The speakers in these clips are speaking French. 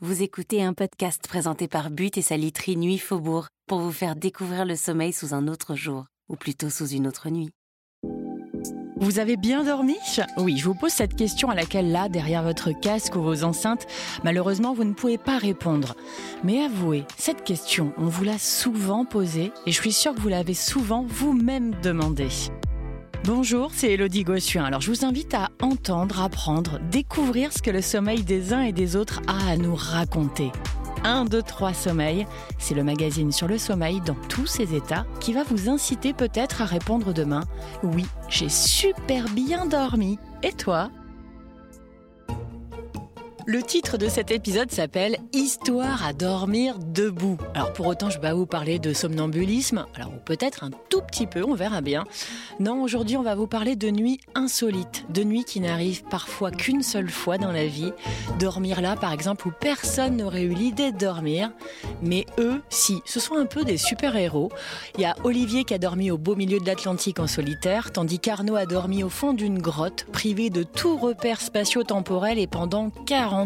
Vous écoutez un podcast présenté par But et sa literie Nuit Faubourg pour vous faire découvrir le sommeil sous un autre jour, ou plutôt sous une autre nuit. Vous avez bien dormi? Oui, je vous pose cette question à laquelle là, derrière votre casque ou vos enceintes, malheureusement, vous ne pouvez pas répondre. Mais avouez, cette question, on vous l'a souvent posée et je suis sûre que vous l'avez souvent vous-même demandée. Bonjour, c'est Elodie Gossuin. Alors je vous invite à entendre, apprendre, découvrir ce que le sommeil des uns et des autres a à nous raconter. 1, 2, 3 Sommeil, c'est le magazine sur le sommeil dans tous ses états qui va vous inciter peut-être à répondre demain Oui, j'ai super bien dormi. Et toi? Le titre de cet épisode s'appelle Histoire à dormir debout. Alors pour autant, je vais vous parler de somnambulisme, alors peut-être un tout petit peu, on verra bien. Non, aujourd'hui, on va vous parler de nuits insolites, de nuits qui n'arrivent parfois qu'une seule fois dans la vie. Dormir là, par exemple, où personne n'aurait eu l'idée de dormir, mais eux, si, ce sont un peu des super-héros. Il y a Olivier qui a dormi au beau milieu de l'Atlantique en solitaire, tandis qu'Arnaud a dormi au fond d'une grotte, privé de tout repère spatio-temporel et pendant 40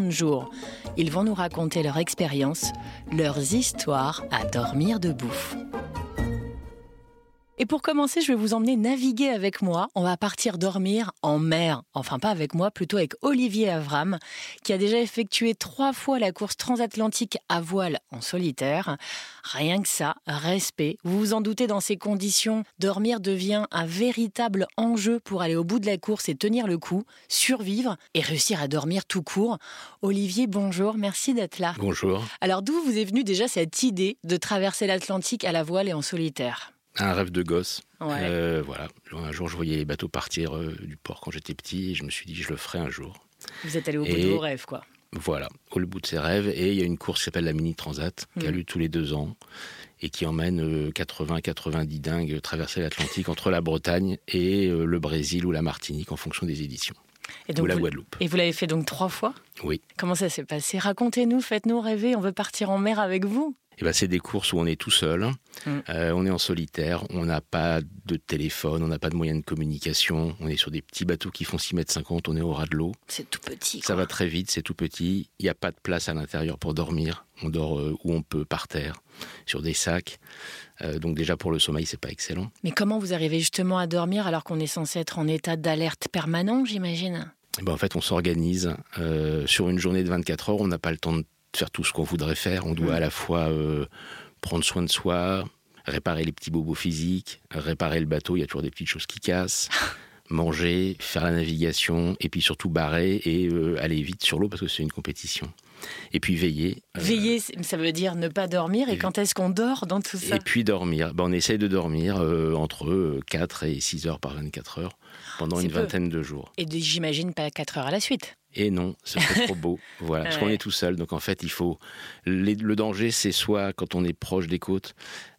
Ils vont nous raconter leur expérience, leurs histoires à dormir debout. Et pour commencer, je vais vous emmener naviguer avec moi. On va partir dormir en mer. Enfin, pas avec moi, plutôt avec Olivier Avram, qui a déjà effectué trois fois la course transatlantique à voile en solitaire. Rien que ça, respect. Vous vous en doutez, dans ces conditions, dormir devient un véritable enjeu pour aller au bout de la course et tenir le coup, survivre et réussir à dormir tout court. Olivier, bonjour, merci d'être là. Bonjour. Alors, d'où vous est venue déjà cette idée de traverser l'Atlantique à la voile et en solitaire? Un rêve de gosse. Ouais. Euh, voilà. Un jour, je voyais les bateaux partir euh, du port quand j'étais petit et je me suis dit, je le ferai un jour. Vous êtes allé au bout de vos rêves, quoi. Voilà, au bout de ses rêves. Et il y a une course qui s'appelle la Mini Transat, qui a Mm. lieu tous les deux ans et qui emmène 80-90 dingues traverser l'Atlantique entre la Bretagne et euh, le Brésil ou la Martinique en fonction des éditions. Et ou la vous, Guadeloupe. et vous l'avez fait donc trois fois? Oui. Comment ça s'est passé? Racontez-nous, faites-nous rêver, on veut partir en mer avec vous. Et ben, c'est des courses où on est tout seul, Mm. euh, on est en solitaire, on n'a pas de téléphone, on n'a pas de moyens de communication, on est sur des petits bateaux qui font 6 mètres 50, on est au ras de l'eau. C'est tout petit. Ça va très vite, c'est tout petit. Il n'y a pas de place à l'intérieur pour dormir. On dort euh, où on peut, par terre, sur des sacs. Euh, donc déjà pour le sommeil, c'est pas excellent. Mais comment vous arrivez justement à dormir alors qu'on est censé être en état d'alerte permanent, j'imagine? Et ben, en fait, on s'organise euh, sur une journée de 24 heures. On n'a pas le temps de faire tout ce qu'on voudrait faire. On doit Mm. à la fois euh, prendre soin de soi, réparer les petits bobos physiques, réparer le bateau. Il y a toujours des petites choses qui cassent. manger, faire la navigation, et puis surtout barrer et euh, aller vite sur l'eau parce que c'est une compétition. Et puis veiller. euh, Veiller, ça veut dire ne pas dormir. Et et- quand est-ce qu'on dort dans tout ça? Et puis dormir. Ben, on essaye de dormir euh, entre euh, 4 et 6 heures par 24 heures pendant une peu. vingtaine de jours. Et j'imagine pas 4 heures à la suite. Et non, c'est pas trop beau. Voilà, parce qu'on est tout seul. Donc en fait, il faut. les- le danger, c'est soit quand on est proche des côtes,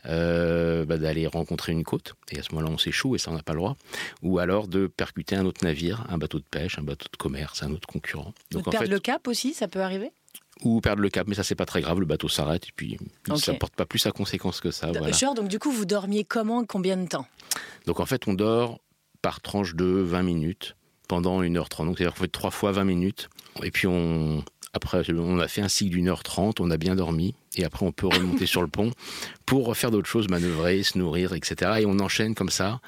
euh, bah, d'aller rencontrer une côte, et à ce moment-là, on s'échoue et ça, on n'a pas le droit. Ou alors de percuter un autre navire, un bateau de pêche, un bateau de commerce, un autre concurrent. Ou Donc en perdre fait, le cap aussi, ça peut arriver? Ou perdre le cap, mais ça, c'est pas très grave. Le bateau s'arrête et puis Ok. ça porte pas plus à conséquence que ça. Voilà. Genre, donc du coup, vous dormiez comment Combien de temps? Donc en fait, on dort par tranche de 20 minutes pendant 1h30. Donc c'est-à-dire qu'on fait 3 fois 20 minutes. Et puis on, après, on a fait un cycle d'une heure 30, on a bien dormi. Et après, on peut remonter sur le pont pour refaire d'autres choses, manœuvrer, se nourrir, etc. Et on enchaîne comme ça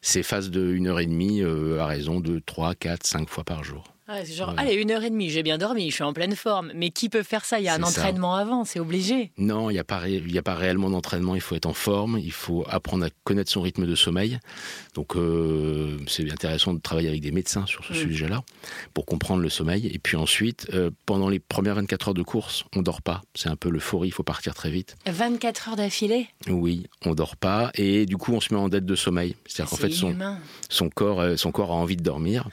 ces phases de 1h30 euh, à raison de 3, 4, 5 fois par jour. Ah, c'est genre, Voilà. allez, une heure et demie, j'ai bien dormi, je suis en pleine forme. Mais qui peut faire ça? Il y a un ça. entraînement avant, c'est obligé. Non, il n'y a, pas ré- il y a pas réellement d'entraînement, il faut être en forme, il faut apprendre à connaître son rythme de sommeil. Donc euh, c'est intéressant de travailler avec des médecins sur ce Mm. sujet-là pour comprendre le sommeil. Et puis ensuite, euh, pendant les premières 24 heures de course, on dort pas. C'est un peu l'euphorie, il faut partir très vite. 24 heures d'affilée? Oui, on dort pas et du coup on se met en dette de sommeil. C'est-à-dire qu'en C'est fait son, corps, euh, son corps a envie de dormir.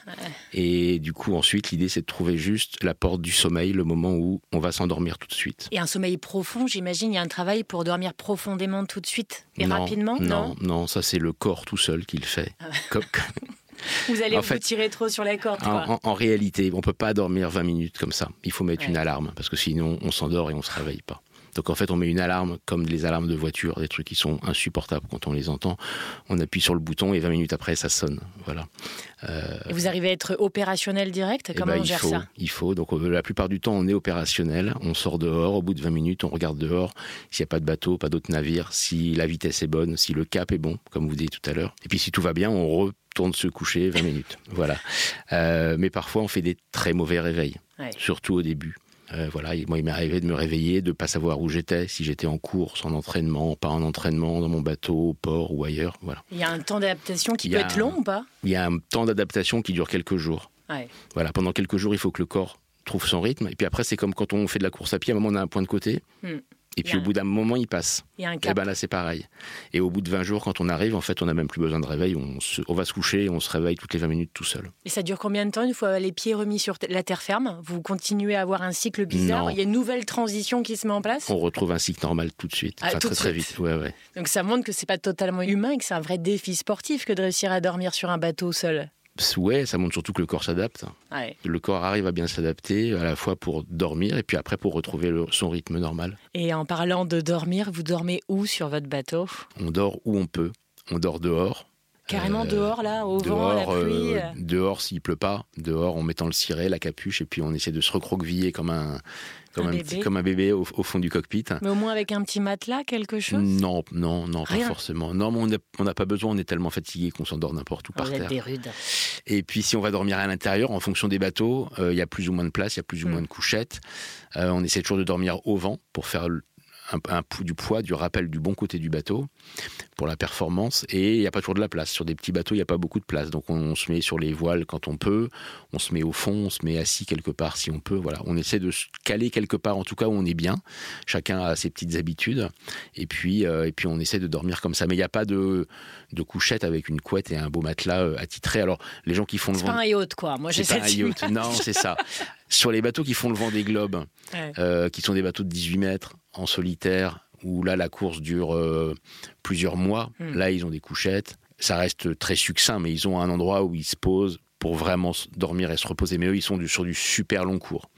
Et du coup ensuite l'idée c'est de trouver juste la porte du sommeil, le moment où on va s'endormir tout de suite. Et un sommeil profond, j'imagine, il y a un travail pour dormir profondément tout de suite et non, rapidement non, non, ça c'est le corps tout seul qui le fait. Ah Comme- Vous allez En vous fait- tirer trop sur la corde, quoi. en, en- en réalité, on peut pas dormir 20 minutes comme ça. Il faut mettre Ouais. une alarme parce que sinon on s'endort et on se réveille pas. Donc en fait, on met une alarme comme les alarmes de voiture, des trucs qui sont insupportables quand on les entend. On appuie sur le bouton et 20 minutes après, ça sonne. Voilà. Euh, et vous arrivez à être opérationnel direct? Eh Comment ben, on gère faut, ça? Il faut. Donc euh, la plupart du temps, on est opérationnel. On sort dehors. Au bout de 20 minutes, on regarde dehors s'il n'y a pas de bateau, pas d'autres navires, si la vitesse est bonne, si le cap est bon, comme vous dites tout à l'heure. Et puis si tout va bien, on retourne se coucher 20 minutes. Voilà. Euh, mais parfois, on fait des très mauvais réveils, Ouais. surtout au début. Euh, voilà, moi, il m'est arrivé de me réveiller, de ne pas savoir où j'étais, si j'étais en course, en entraînement, pas en entraînement, dans mon bateau, au port ou ailleurs. Voilà. Il y a un temps d'adaptation qui Il peut être long ou pas? Il y a un temps d'adaptation qui dure quelques jours. Ouais. Voilà, pendant quelques jours, il faut que le corps trouve son rythme. Et puis après, c'est comme quand on fait de la course à pied, à un moment, on a un point de côté. Hmm. Et puis au bout d'un moment, il passe. Il y a un Et cap. ben là, c'est pareil. Et au bout de 20 jours, quand on arrive, en fait, on n'a même plus besoin de réveil. On, se- on va se coucher et on se réveille toutes les 20 minutes tout seul. Et ça dure combien de temps une fois les pieds remis sur la terre ferme? Vous continuez à avoir un cycle bizarre? Non. Il y a une nouvelle transition qui se met en place? On retrouve un cycle normal tout de suite. Ah, enfin, tout très très vite. Ouais, ouais. Donc ça montre que c'est pas totalement humain et que c'est un vrai défi sportif que de réussir à dormir sur un bateau seul. Ouais, ça montre surtout que le corps s'adapte. Ouais. Le corps arrive à bien s'adapter, à la fois pour dormir et puis après pour retrouver le- son rythme normal. Et en parlant de dormir, vous dormez où sur votre bateau? On dort où on peut. On dort dehors. Carrément Euh, dehors là, au vent, à la Dehors, pluie. euh, dehors s'il pleut pas, dehors en mettant le ciré, la capuche, et puis on essaie de se recroqueviller comme un, comme Un un, petit- comme un bébé au, au fond du cockpit. Mais au moins avec un petit matelas, quelque chose? Non, non, non, pas forcément. Non, mais on n'a- on pas besoin, on est tellement fatigué qu'on s'endort n'importe où par terre. des rudes. Et puis si on va dormir à l'intérieur, en fonction des bateaux, euh, il y a plus ou moins de place, il y a plus ou Mm. moins de couchettes. Euh, on essaie toujours de dormir au vent pour faire le- un, un pou- du poids, du rappel du bon côté du bateau pour la performance. Et il n'y a pas toujours de la place. Sur des petits bateaux, il n'y a pas beaucoup de place. Donc on, on se met sur les voiles quand on peut, on se met au fond, on se met assis quelque part si on peut. Voilà, on essaie de se caler quelque part, en tout cas où on est bien. Chacun a ses petites habitudes. Et puis, euh, et puis on essaie de dormir comme ça. Mais il n'y a pas de, de couchette avec une couette et un beau matelas euh, attitré. Alors les gens qui font le C'est vent... pas un yacht quoi. Moi j'ai C'est cette un yacht. Non, c'est ça. Sur les bateaux qui font le vent des globes, Ouais. euh, qui sont des bateaux de 18 mètres en solitaire, où là la course dure euh, plusieurs mois, Hmm. là ils ont des couchettes. Ça reste très succinct, mais ils ont un endroit où ils se posent pour vraiment dormir et se reposer. Mais eux, ils sont du- sur du super long cours.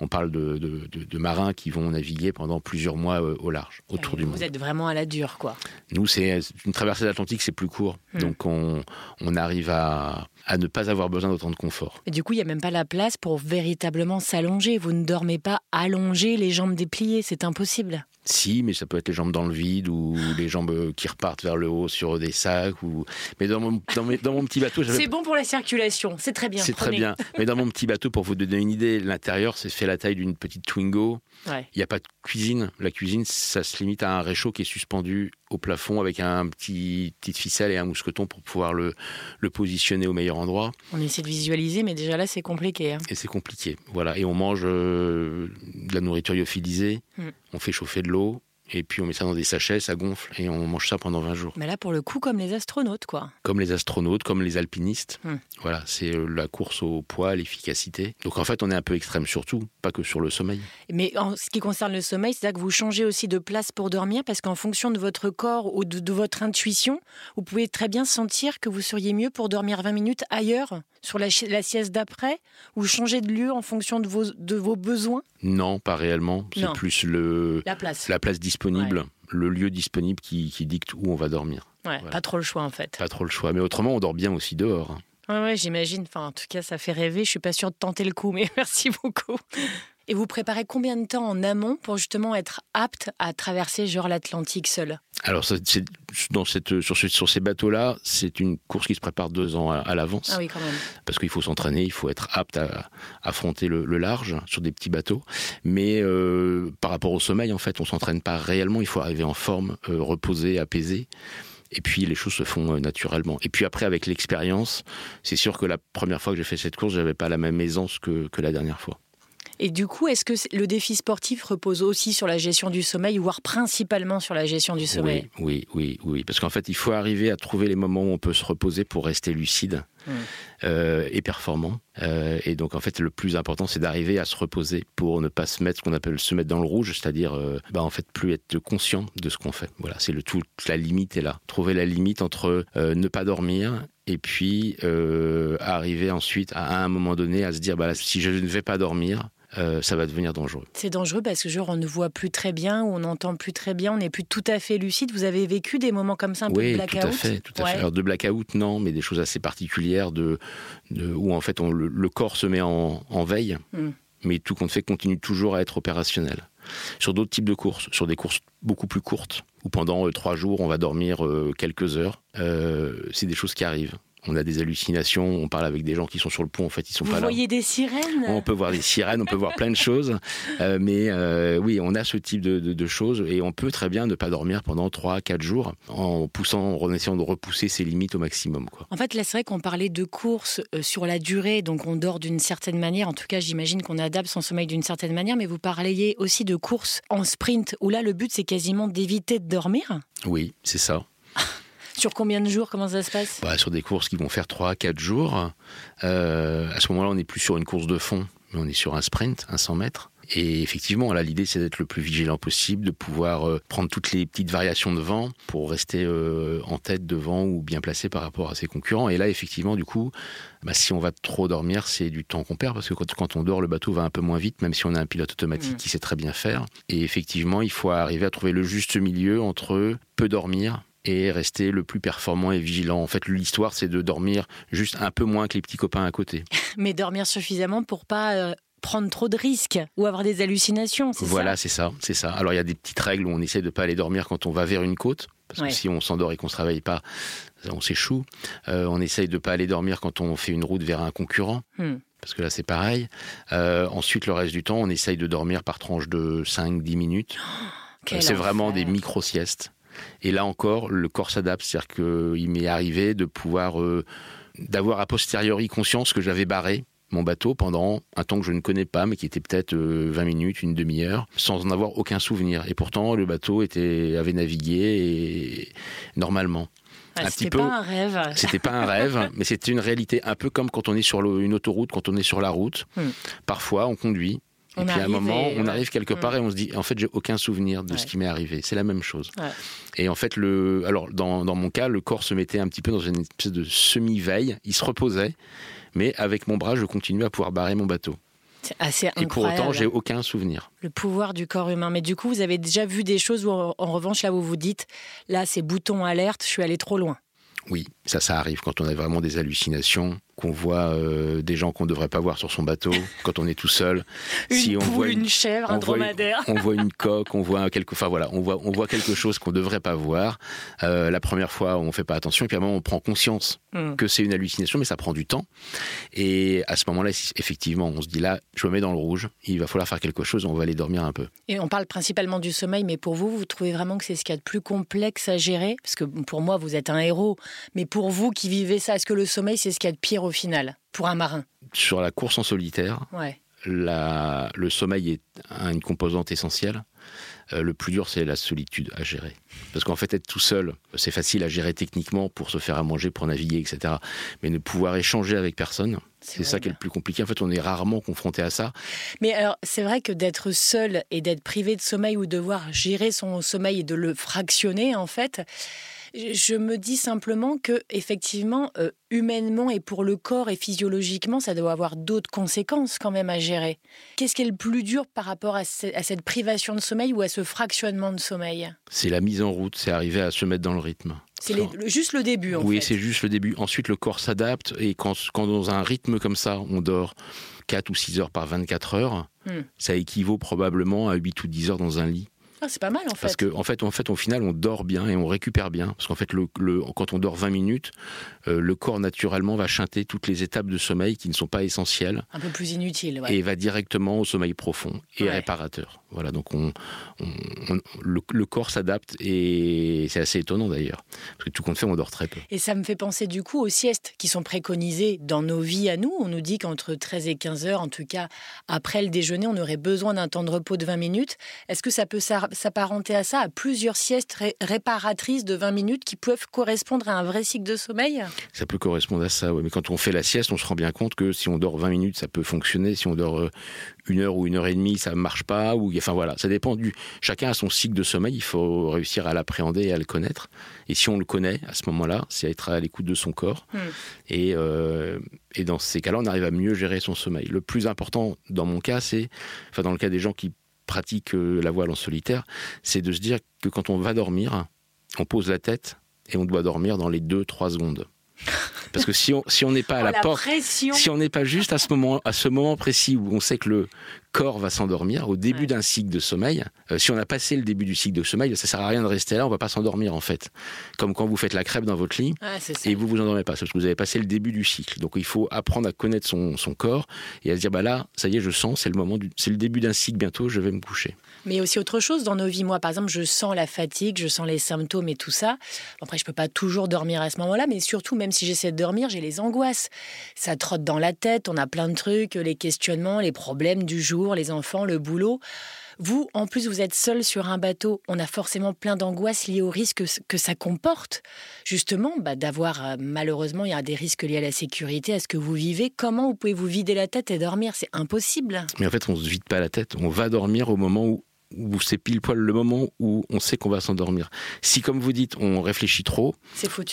On parle de, de- de- de marins qui vont naviguer pendant plusieurs mois euh, au large, autour du vous monde. êtes vraiment à la dure quoi. Nous, c'est une traversée de l'Atlantique, c'est plus court. Hmm. Donc on, on arrive à, à ne pas avoir besoin d'autant de confort. Et du coup, il n'y a même pas la place pour véritablement s'allonger. Vous ne dormez pas allongé, les jambes dépliées, c'est impossible. Si, mais ça peut être les jambes dans le vide ou les jambes qui repartent vers le haut sur des sacs. Ou... Mais dans mon, dans, mes- dans mon petit bateau, C'est bon pour la circulation, c'est très bien. C'est très bien. Mais dans mon petit bateau, pour vous donner une idée, l'intérieur, c'est fait la taille d'une petite Twingo. Ouais. Il n'y a pas de cuisine. La cuisine, ça se limite à un réchaud qui est suspendu au plafond avec un petit petite ficelle et un mousqueton pour pouvoir le, le positionner au meilleur endroit. On essaie de visualiser, mais déjà là, c'est compliqué. hein. Et c'est compliqué. Voilà. Et on mange euh, de la nourriture lyophilisée. Hmm. On fait chauffer de l'eau. Et puis on met ça dans des sachets, ça gonfle. Et on mange ça pendant 20 jours. Mais là, pour le coup, comme les astronautes, quoi. comme les astronautes, comme les alpinistes. Hmm. Voilà, c'est euh, la course au poids, l'efficacité. Donc en fait, on est un peu extrême surtout, pas que sur le sommeil. Mais en ce qui concerne le sommeil, c'est-à-dire que vous changez aussi de place pour dormir, parce qu'en fonction de votre corps ou de, de votre intuition, vous pouvez très bien sentir que vous seriez mieux pour dormir 20 minutes ailleurs, sur la, sieste d'après, ou changer de lieu en fonction de vos, de vos besoins? Non, pas réellement. C'est plus le, La place. la place disponible, le lieu disponible qui, qui dicte où on va dormir. Ouais, Voilà. Pas trop le choix, en fait. Pas trop le choix. Mais autrement, on dort bien aussi dehors. hein. Ouais, ouais, j'imagine. Enfin, en tout cas, ça fait rêver. Je suis pas sûre de tenter le coup, mais merci beaucoup. Et vous préparez combien de temps en amont pour justement être apte à traverser genre l'Atlantique seul? Alors, c'est- dans cette, sur, sur ces bateaux-là, c'est une course qui se prépare deux ans à, à l'avance. Ah oui, quand même. parce qu'il faut s'entraîner, il faut être apte à affronter le, le large sur des petits bateaux. Mais euh, par rapport au sommeil, en fait, on s'entraîne pas réellement. Il faut arriver en forme, euh, reposé, apaisé. Et puis les choses se font euh, naturellement. Et puis après, avec l'expérience, c'est sûr que la première fois que j'ai fait cette course, j'avais pas la même aisance que, que la dernière fois. Et du coup, est-ce que le défi sportif repose aussi sur la gestion du sommeil, voire principalement sur la gestion du sommeil? Oui, oui, oui. Parce qu'en fait, il faut arriver à trouver les moments où on peut se reposer pour rester lucide. Euh, et performant. Euh, et donc en fait, le plus important, c'est d'arriver à se reposer pour ne pas se mettre ce qu'on appelle se mettre dans le rouge, c'est-à-dire euh, bah, en fait plus être conscient de ce qu'on fait. Voilà, c'est le tout. La limite est là. Trouver la limite entre ne pas dormir et puis arriver ensuite à, un moment donné à se dire bah, si je ne vais pas dormir, euh, ça va devenir dangereux. C'est dangereux parce que genre on ne voit plus très bien, on n'entend plus très bien, on n'est plus tout à fait lucide. Vous avez vécu des moments comme ça, un peu de blackout tout à fait, tout à fait. Alors de blackout, non, mais des choses assez particulières de, où en fait le, corps se met en, veille, hmm. mais tout compte fait continue toujours à être opérationnel. Sur d'autres types de courses, sur des courses beaucoup plus courtes, où pendant euh, trois jours on va dormir euh, quelques heures, c'est des choses qui arrivent on a des hallucinations, on parle avec des gens qui sont sur le pont, en fait, ils sont pas là. Vous voyez des sirènes? On peut voir des sirènes, on peut voir plein de choses, euh, mais euh, oui, on a ce type de, choses et on peut très bien ne pas dormir pendant 3-4 jours en poussant, en essayant de repousser ses limites au maximum. Quoi. En fait, là, c'est vrai qu'on parlait de courses euh, sur la durée, donc on dort d'une certaine manière. En tout cas, j'imagine qu'on adapte son sommeil d'une certaine manière, mais vous parliez aussi de courses en sprint, où là, le but, c'est quasiment d'éviter de dormir? Oui, c'est ça. Sur combien de jours Comment ça se passe bah, Sur des courses qui vont faire 3 4 jours. Euh, à ce moment-là, on n'est plus sur une course de fond, mais on est sur un sprint, un 100 mètres. Et effectivement, là, l'idée, c'est d'être le plus vigilant possible, de pouvoir euh, prendre toutes les petites variations de vent pour rester euh, en tête devant ou bien placé par rapport à ses concurrents. Et là, effectivement, du coup, bah, si on va trop dormir, c'est du temps qu'on perd parce que quand, quand, on dort, le bateau va un peu moins vite, même si on a un pilote automatique mmh. qui sait très bien faire. Et effectivement, il faut arriver à trouver le juste milieu entre peu dormir et rester le plus performant et vigilant. En fait, l'histoire, c'est de dormir juste un peu moins que les petits copains à côté. Mais dormir suffisamment pour pas euh, prendre trop de risques ou avoir des hallucinations. Voilà, c'est ça, c'est ça. Alors il y a des petites règles où on essaie de pas aller dormir quand on va vers une côte, parce que si on s'endort et qu'on se réveille pas, on s'échoue. Euh, on essaye de pas aller dormir quand on fait une route vers un concurrent. Hmm. Parce que là, c'est pareil. Euh, ensuite, le reste du temps, on essaye de dormir par tranche de 5-10 minutes. c'est vraiment des micro-siestes. Et là encore, le corps s'adapte. C'est-à-dire qu'il m'est arrivé de pouvoir, euh, d'avoir a posteriori conscience que j'avais barré mon bateau pendant un temps que je ne connais pas, mais qui était peut-être 20 euh, minutes, une demi-heure, sans en avoir aucun souvenir. Et pourtant, le bateau était, avait navigué et, normalement. Ah, c'était pas un rêve. C'était pas un rêve, mais c'était une réalité. Un peu comme quand on est sur une autoroute, quand on est sur la route. Hmm. Parfois, on conduit, et puis à un moment, on arrive quelque part mm. et on se dit, en fait, j'ai aucun souvenir de ce qui m'est arrivé. C'est la même chose. Et en fait, le, alors dans, dans, mon cas, le corps se mettait un petit peu dans une espèce de semi-veille. Il se reposait, mais avec mon bras, je continuais à pouvoir barrer mon bateau. C'est assez incroyable. Et pour autant, j'ai aucun souvenir. Le pouvoir du corps humain. Mais du coup, vous avez déjà vu des choses où, en revanche, là, vous vous dites, là, c'est bouton alerte, je suis allé trop loin. Oui, ça, ça arrive quand on a vraiment des hallucinations qu'on voit euh, des gens qu'on ne devrait pas voir sur son bateau quand on est tout seul. une si on voit une, chèvre, un dromadaire. on voit une coque, on voit quelque, enfin voilà, on voit, on voit quelque chose qu'on ne devrait pas voir. Euh, la première fois, on ne fait pas attention, et puis à un moment, on prend conscience hmm. que c'est une hallucination, mais ça prend du temps. Et à ce moment-là, effectivement, on se dit là, je me mets dans le rouge, il va falloir faire quelque chose, on va aller dormir un peu. Et on parle principalement du sommeil, mais pour vous, vous trouvez vraiment que c'est ce qu'il y a de plus complexe à gérer? Parce que pour moi, vous êtes un héros, mais pour vous qui vivez ça, est-ce que le sommeil, c'est ce qu'il y a de pire au final pour un marin Sur la course en solitaire, le sommeil est une composante essentielle. Euh, le plus dur, c'est la solitude à gérer. Parce qu'en fait, être tout seul, c'est facile à gérer techniquement pour se faire à manger, pour naviguer, etc. Mais ne pouvoir échanger avec personne, c'est ça qui est le plus compliqué. En fait, on est rarement confronté à ça. Mais alors, c'est vrai que d'être seul et d'être privé de sommeil ou devoir gérer son sommeil et de le fractionner, en fait, je me dis simplement que effectivement, euh, humainement et pour le corps et physiologiquement, ça doit avoir d'autres conséquences quand même à gérer. Qu'est-ce qui est le plus dur par rapport à, cette privation de sommeil ou à ce fractionnement de sommeil? C'est la mise en route, c'est arriver à se mettre dans le rythme. C'est juste le début, en oui, c'est juste le début. Ensuite, le corps s'adapte et quand, quand, dans un rythme comme ça, on dort 4 ou 6 heures par 24 heures, hmm. ça équivaut probablement à 8 ou 10 heures dans un lit. Ah, c'est pas mal en fait. Parce qu'en en fait, en fait, au final, on dort bien et on récupère bien. Parce qu'en fait, le, quand on dort 20 minutes, euh, le corps naturellement va chanter toutes les étapes de sommeil qui ne sont pas essentielles. Un peu plus inutiles. Ouais. Et va directement au sommeil profond et réparateur. Voilà, donc on, le, corps s'adapte et c'est assez étonnant d'ailleurs. Parce que tout compte fait, on dort très peu. Et ça me fait penser du coup aux siestes qui sont préconisées dans nos vies à nous. On nous dit qu'entre 13 et 15 heures, en tout cas après le déjeuner, on aurait besoin d'un temps de repos de 20 minutes. Est-ce que ça peut s'apparenter à ça, à plusieurs siestes réparatrices de 20 minutes qui peuvent correspondre à un vrai cycle de sommeil? Ça peut correspondre à ça, oui. Mais quand on fait la sieste, on se rend bien compte que si on dort 20 minutes, ça peut fonctionner. Si on dort euh, une heure ou une heure et demie, ça ne marche pas. Ou, enfin voilà, ça dépend du. Chacun a son cycle de sommeil. Il faut réussir à l'appréhender et à le connaître. Et si on le connaît à ce moment-là, c'est être à l'écoute de son corps. Hmm. Et, euh, et dans ces cas-là, on arrive à mieux gérer son sommeil. Le plus important dans mon cas, c'est, enfin dans le cas des gens qui pratiquent euh, la voile en solitaire, c'est de se dire que quand on va dormir, on pose la tête et on doit dormir dans les 2-3 secondes. Parce que si on si on n'est pas à oh, la, porte, si on n'est pas juste à ce moment à ce moment précis où on sait que le corps va s'endormir au début d'un cycle de sommeil. Euh, si on a passé le début du cycle de sommeil, ça sert à rien de rester là, on va pas s'endormir en fait. Comme quand vous faites la crêpe dans votre lit et vous vous endormez pas, parce que vous avez passé le début du cycle. Donc il faut apprendre à connaître son, son corps et à se dire bah là, ça y est, je sens, c'est le moment, c'est le début d'un cycle bientôt, je vais me coucher. Mais aussi autre chose dans nos vies. Moi, par exemple, je sens la fatigue, je sens les symptômes et tout ça. Après, je peux pas toujours dormir à ce moment-là, mais surtout, même si j'essaie de dormir, j'ai les angoisses. Ça trotte dans la tête, on a plein de trucs, les questionnements, les problèmes du jour, les enfants, le boulot. Vous, en plus, vous êtes seul sur un bateau. On a forcément plein d'angoisses liées aux risques que ça comporte. Justement, bah, d'avoir, euh, malheureusement, il y a des risques liés à la sécurité, à ce que vous vivez. Comment vous pouvez vous vider la tête et dormir? C'est impossible. Mais en fait, on ne se vide pas la tête. On va dormir au moment où où c'est pile poil le moment où on sait qu'on va s'endormir. Si, comme vous dites, on réfléchit trop,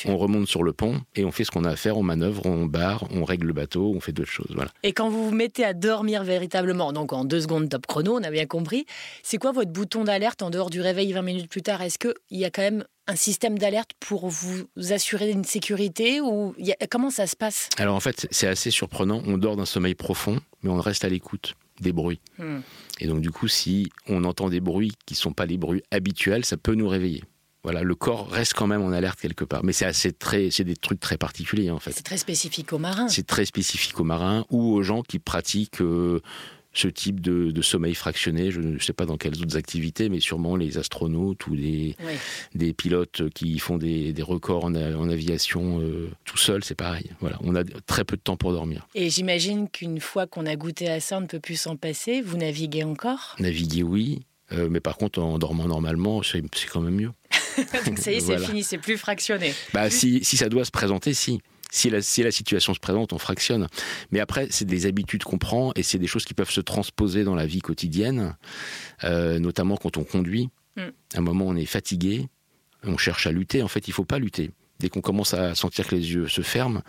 on remonte sur le pont et on fait ce qu'on a à faire, on manœuvre, on barre, on règle le bateau, on fait d'autres choses. Voilà. Et quand vous vous mettez à dormir véritablement, donc en deux secondes top chrono, on a bien compris, c'est quoi votre bouton d'alerte en dehors du réveil 20 minutes plus tard? Est-ce qu'il y a quand même un système d'alerte pour vous assurer une sécurité ou comment ça se passe? Alors en fait, c'est assez surprenant. On dort d'un sommeil profond, mais on reste à l'écoute des bruits. Hmm. Et donc du coup, si on entend des bruits qui ne sont pas les bruits habituels, ça peut nous réveiller. Voilà, le corps reste quand même en alerte quelque part, mais c'est assez très, c'est des trucs très particuliers en fait. C'est très spécifique aux marins. C'est très spécifique aux marins ou aux gens qui pratiquent euh, ce type de, sommeil fractionné. Je ne sais pas dans quelles autres activités, mais sûrement les astronautes ou des, des pilotes qui font des, records en, aviation euh, tout seul, c'est pareil. Voilà, on a très peu de temps pour dormir. Et j'imagine qu'une fois qu'on a goûté à ça, on ne peut plus s'en passer. Vous naviguez encore? Naviguer, oui. Euh, mais par contre, en dormant normalement, c'est quand même mieux. Donc ça y est, c'est fini, c'est plus fractionné. Bah, si, si ça doit se présenter, si. Si la, si la, situation se présente, on fractionne. Mais après, c'est des habitudes qu'on prend et c'est des choses qui peuvent se transposer dans la vie quotidienne, euh, notamment quand on conduit. Mm. À un moment, on est fatigué, on cherche à lutter. En fait, il faut pas lutter. Dès qu'on commence à sentir que les yeux se ferment,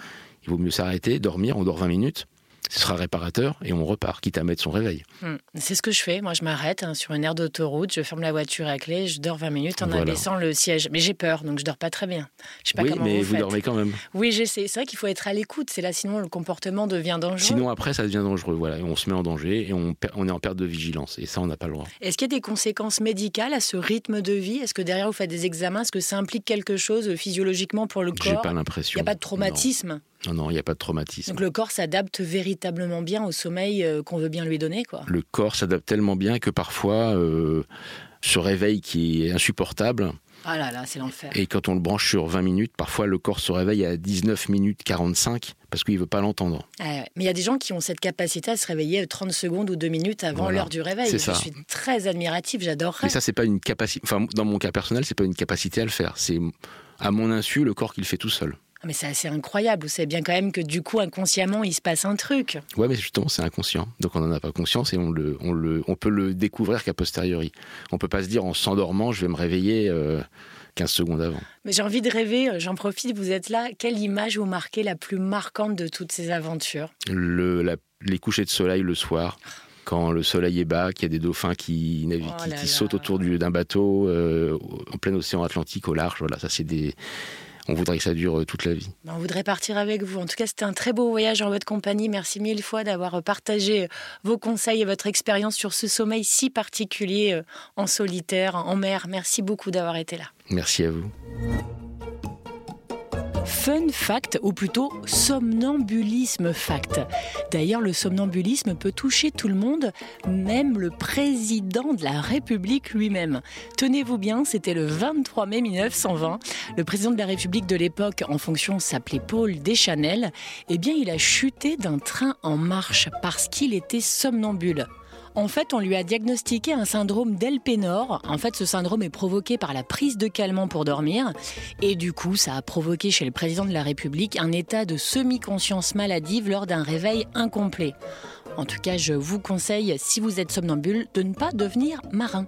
il vaut mieux s'arrêter, dormir. On dort 20 minutes ce sera réparateur et on repart, quitte à mettre son réveil. Hmm. C'est ce que je fais. Moi, je m'arrête hein, sur une aire d'autoroute, je ferme la voiture à clé, je dors 20 minutes en abaissant le siège. Mais j'ai peur, donc je dors pas très bien. Je sais pas oui, mais vous, dormez quand même. Oui, j'essaie. C'est vrai qu'il faut être à l'écoute. C'est là, sinon le comportement devient dangereux. Sinon, après, ça devient dangereux. Voilà, on se met en danger et on, on est en perte de vigilance. Et ça, on n'a pas le droit. Est-ce qu'il y a des conséquences médicales à ce rythme de vie? Est-ce que derrière vous faites des examens? Est-ce que ça implique quelque chose physiologiquement pour le corps? J'ai pas l'impression. Il n'y a pas de traumatisme? non, non, il n'y a pas de traumatisme. Donc le corps s'adapte véritablement bien au sommeil euh, qu'on veut bien lui donner, quoi. Le corps s'adapte tellement bien que parfois, euh, ce réveil qui est insupportable. Ah là là, c'est l'enfer. Et quand on le branche sur 20 minutes, parfois le corps se réveille à 19 minutes 45 parce qu'il ne veut pas l'entendre. Ah mais il y a des gens qui ont cette capacité à se réveiller 30 secondes ou 2 minutes avant l'heure du réveil. Je suis très admiratif, j'adorerais. Mais ça, c'est pas une capacité. Enfin, dans mon cas personnel, c'est pas une capacité à le faire. C'est à mon insu le corps qui le fait tout seul. Ah, mais c'est assez incroyable. Vous savez bien quand même que du coup, inconsciemment, il se passe un truc. Ouais, mais justement, c'est inconscient. Donc on n'en a pas conscience et on, le, on, le, on peut le découvrir qu'à posteriori. On peut pas se dire en s'endormant, je vais me réveiller 15 euh, secondes avant. Mais j'ai envie de rêver, euh, j'en profite, vous êtes là. Quelle image vous marquez la plus marquante de toutes ces aventures? Le, Les couchers de soleil le soir quand le soleil est bas, qu'il y a des dauphins qui, oh qui, sautent autour d'un bateau euh, en plein océan Atlantique au large. Voilà, ça c'est des, on voudrait que ça dure euh, toute la vie. Ben, on voudrait partir avec vous. En tout cas, c'était un très beau voyage en votre compagnie. Merci mille fois d'avoir partagé euh, vos conseils et votre expérience sur ce sommeil si particulier euh, en solitaire, en mer. Merci beaucoup d'avoir été là. Merci à vous. Fun fact, ou plutôt somnambulisme fact. D'ailleurs, le somnambulisme peut toucher tout le monde, même le président de la République lui-même. Tenez-vous bien, c'était le 23 mai 1920. Le président de la République de l'époque, en fonction, s'appelait Paul Deschanel. Eh bien, il a chuté d'un train en marche parce qu'il était somnambule. En fait, on lui a diagnostiqué un syndrome d'Elpenor. En fait, ce syndrome est provoqué par la prise de calmants pour dormir. Et du coup, ça a provoqué chez le président de la République un état de semi-conscience maladive lors d'un réveil incomplet. En tout cas, je vous conseille, si vous êtes somnambule, de ne pas devenir marin.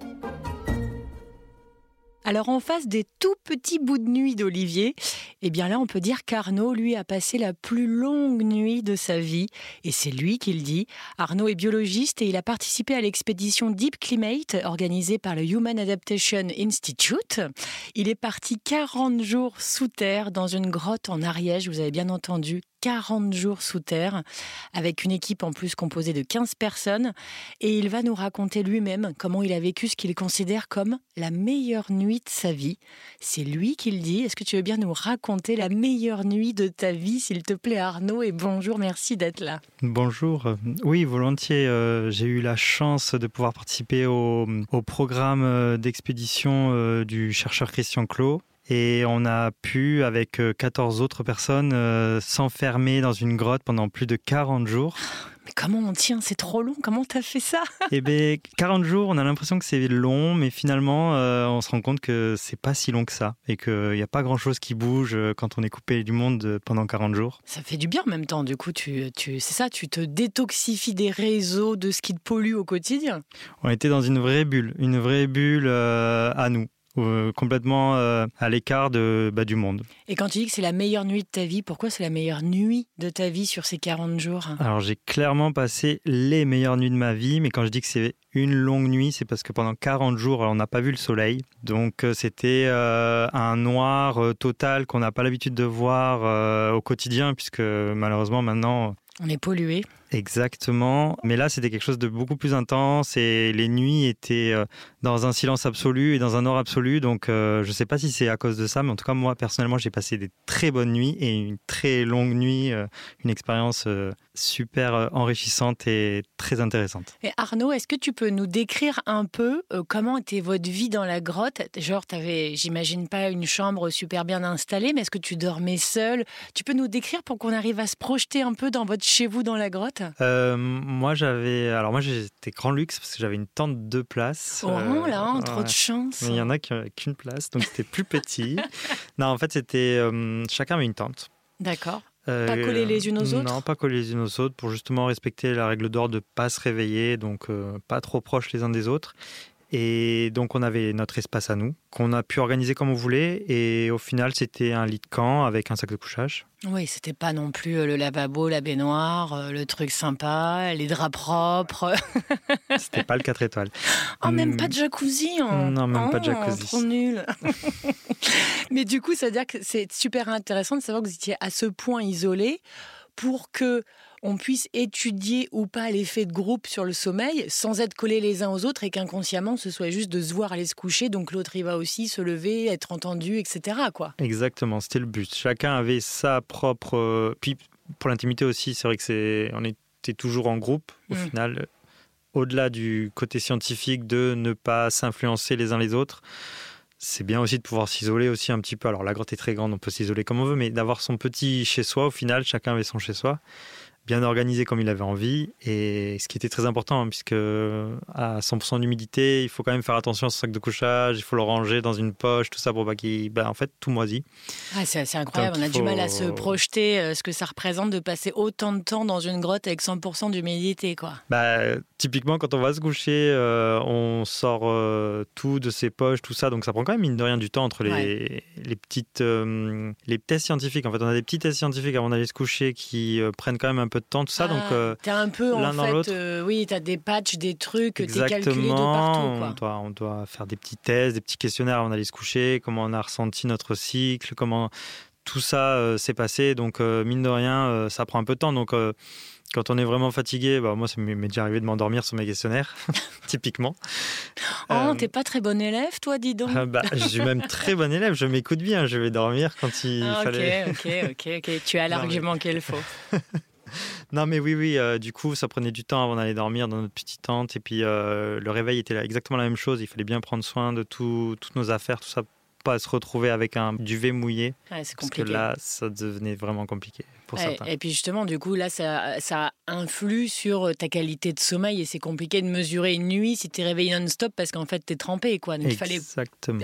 Alors en face des tout petits bouts de nuit d'Olivier, eh bien là on peut dire qu'Arnaud lui a passé la plus longue nuit de sa vie et c'est lui qui le dit. Arnaud est biologiste et il a participé à l'expédition Deep Climate organisée par le Human Adaptation Institute. Il est parti 40 jours sous terre dans une grotte en Ariège, vous avez bien entendu, 40 jours sous terre, avec une équipe en plus composée de 15 personnes. Et il va nous raconter lui-même comment il a vécu ce qu'il considère comme la meilleure nuit de sa vie. C'est lui qui le dit. Est-ce que tu veux bien nous raconter la meilleure nuit de ta vie, s'il te plaît, Arnaud? Et bonjour, merci d'être là. Bonjour. Oui, volontiers. Euh, j'ai eu la chance de pouvoir participer au, programme euh, d'expédition euh, du chercheur Christian Clot et on a pu, avec 14 euh, autres personnes, euh, s'enfermer dans une grotte pendant plus de 40 jours. Mais comment on tient? C'est trop long. Comment t'as fait ça? Eh bien, 40 jours, on a l'impression que c'est long, mais finalement, euh, on se rend compte que c'est pas si long que ça et qu'il n'y a pas grand-chose qui bouge quand on est coupé du monde pendant 40 jours. Ça fait du bien en même temps. Du coup, tu, tu, c'est ça, tu te détoxifies des réseaux, de ce qui te pollue au quotidien? On était dans une vraie bulle, une vraie bulle à nous. Euh, complètement euh, à l'écart de, bah, du monde. Et quand tu dis que c'est la meilleure nuit de ta vie, pourquoi c'est la meilleure nuit de ta vie sur ces 40 jours? Alors j'ai clairement passé les meilleures nuits de ma vie, mais quand je dis que c'est une longue nuit, c'est parce que pendant 40 jours, on n'a pas vu le soleil. Donc euh, c'était un noir total qu'on n'a pas l'habitude de voir au quotidien, puisque malheureusement maintenant... On est pollué. Exactement. Mais là, c'était quelque chose de beaucoup plus intense et les nuits étaient euh, dans un silence absolu et dans un or absolu. Donc, euh, je ne sais pas si c'est à cause de ça, mais en tout cas, moi, personnellement, j'ai passé des très bonnes nuits et une très longue nuit, euh, une expérience super enrichissante et très intéressante. Et Arnaud, est-ce que tu peux nous décrire un peu comment était votre vie dans la grotte? Genre, tu avais, j'imagine pas une chambre super bien installée, mais est-ce que tu dormais seul Tu peux nous décrire pour qu'on arrive à se projeter un peu dans votre chez vous dans la grotte? Euh, moi, j'avais. Alors, moi, j'étais grand luxe parce que j'avais une tente de deux places. Oh euh, là, trop de chance. il y en a qu'une place, donc c'était plus petit. non, en fait, c'était. Euh, chacun avait une tente. D'accord. pas coller les unes aux autres Non, pas coller les unes aux autres pour justement respecter la règle d'or de pas se réveiller, donc pas trop proches les uns des autres. Et donc on avait notre espace à nous, qu'on a pu organiser comme on voulait. Et au final, c'était un lit de camp avec un sac de couchage. Oui, c'était pas non plus euh, le lavabo, la baignoire, euh, le truc sympa, les draps propres. c'était pas le 4 étoiles. Oh, même pas de jacuzzi hein. Non, même pas de oh, jacuzzi. Trop nul. Mais du coup, ça veut dire que c'est super intéressant de savoir que vous étiez à ce point isolé pour que on puisse étudier ou pas l'effet de groupe sur le sommeil sans être collés les uns aux autres et qu'inconsciemment ce soit juste de se voir aller se coucher, donc l'autre il va aussi se lever, être entendu, etc. Quoi. Exactement, c'était le but. Chacun avait sa propre. Euh, puis pour l'intimité aussi, c'est vrai que c'est on était toujours en groupe au mmh. final. Au-delà du côté scientifique de ne pas s'influencer les uns les autres, c'est bien aussi de pouvoir s'isoler aussi un petit peu. Alors la grotte est très grande, on peut s'isoler comme on veut, mais d'avoir son petit chez soi, au final, chacun avait son chez soi bien organisé comme il avait envie. Et ce qui était très important, hein, puisque à 100% d'humidité, il faut quand même faire attention à son sac de couchage, il faut le ranger dans une poche, tout ça pour pas qu'il. Ben, en fait, tout moisit. Ah, c'est assez incroyable. on a du mal à se projeter euh, ce que ça représente de passer autant de temps dans une grotte avec 100% d'humidité. quoi. Bah, typiquement, quand on va se coucher, euh, on sort euh, tout de ses poches, tout ça. Donc ça prend quand même, mine de rien, du temps entre les, les petites. les tests scientifiques. En fait, on a des petits tests scientifiques avant d'aller se coucher qui prennent quand même un peu de temps, tout ça. donc, ah, euh, t'es un peu en fait, euh, oui, t'as des patchs, des trucs, t'es calculé de partout. Quoi. On, doit, on doit faire des petits tests, des petits questionnaires avant d'aller se coucher, comment on a ressenti notre cycle, comment tout ça euh, s'est passé. Donc, mine de rien, ça prend un peu de temps. Donc, quand on est vraiment fatigué, bah, moi, ça m'est déjà arrivé de m'endormir sur mes questionnaires, typiquement. Oh, t'es pas très bon élève, toi, dis donc. bah, je suis même très bon élève, je m'écoute bien, je vais dormir quand il ah, fallait. Ok, ok, ok, tu as l'argument qu'il faut. non, mais oui, oui. Euh, du coup, ça prenait du temps avant d'aller dormir dans notre petite tente. Et puis, euh, le réveil était exactement la même chose. Il fallait bien prendre soin de tout, toutes nos affaires, tout ça, pas se retrouver avec un duvet mouillé. c'est compliqué. Parce que là, ça devenait vraiment compliqué pour Ouais, certains. Et puis justement, du coup, là, ça, ça influe sur ta qualité de sommeil et c'est compliqué de mesurer une nuit si tu es réveillé non-stop parce qu'en fait, tu es trempé. Quoi. Donc il fallait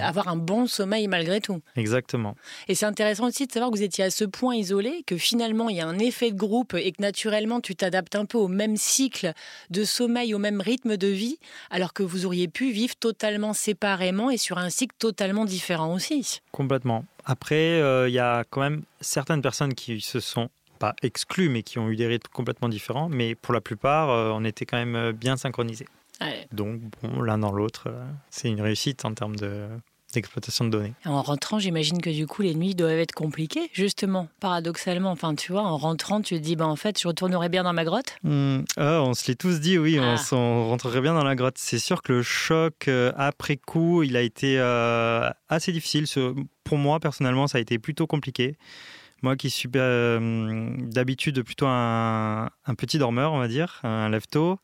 avoir un bon sommeil malgré tout. Exactement. Et c'est intéressant aussi de savoir que vous étiez à ce point isolé que finalement, il y a un effet de groupe et que naturellement, tu t'adaptes un peu au même cycle de sommeil, au même rythme de vie, alors que vous auriez pu vivre totalement séparément et sur un cycle totalement différent aussi. Complètement. Après, euh, il y a quand même certaines personnes qui se sont pas exclues, mais qui ont eu des rythmes complètement différents. Mais pour la plupart, euh, on était quand même euh, bien synchronisés. Ouais. Donc, bon, l'un dans l'autre, euh, c'est une réussite en termes de- d'exploitation de données. En rentrant, j'imagine que du coup, les nuits doivent être compliquées, justement, paradoxalement. Enfin, tu vois, en rentrant, tu te dis, bah, en fait, je retournerai bien dans ma grotte. Hmm, ah, on se l'est tous dit, oui, Ah. on, s- on rentrerait bien dans la grotte. C'est sûr que le choc euh, après coup, il a été euh, assez difficile. Pour moi, personnellement, ça a été plutôt compliqué. Moi qui suis euh, d'habitude plutôt un, un petit dormeur, on va dire, un lève-tôt.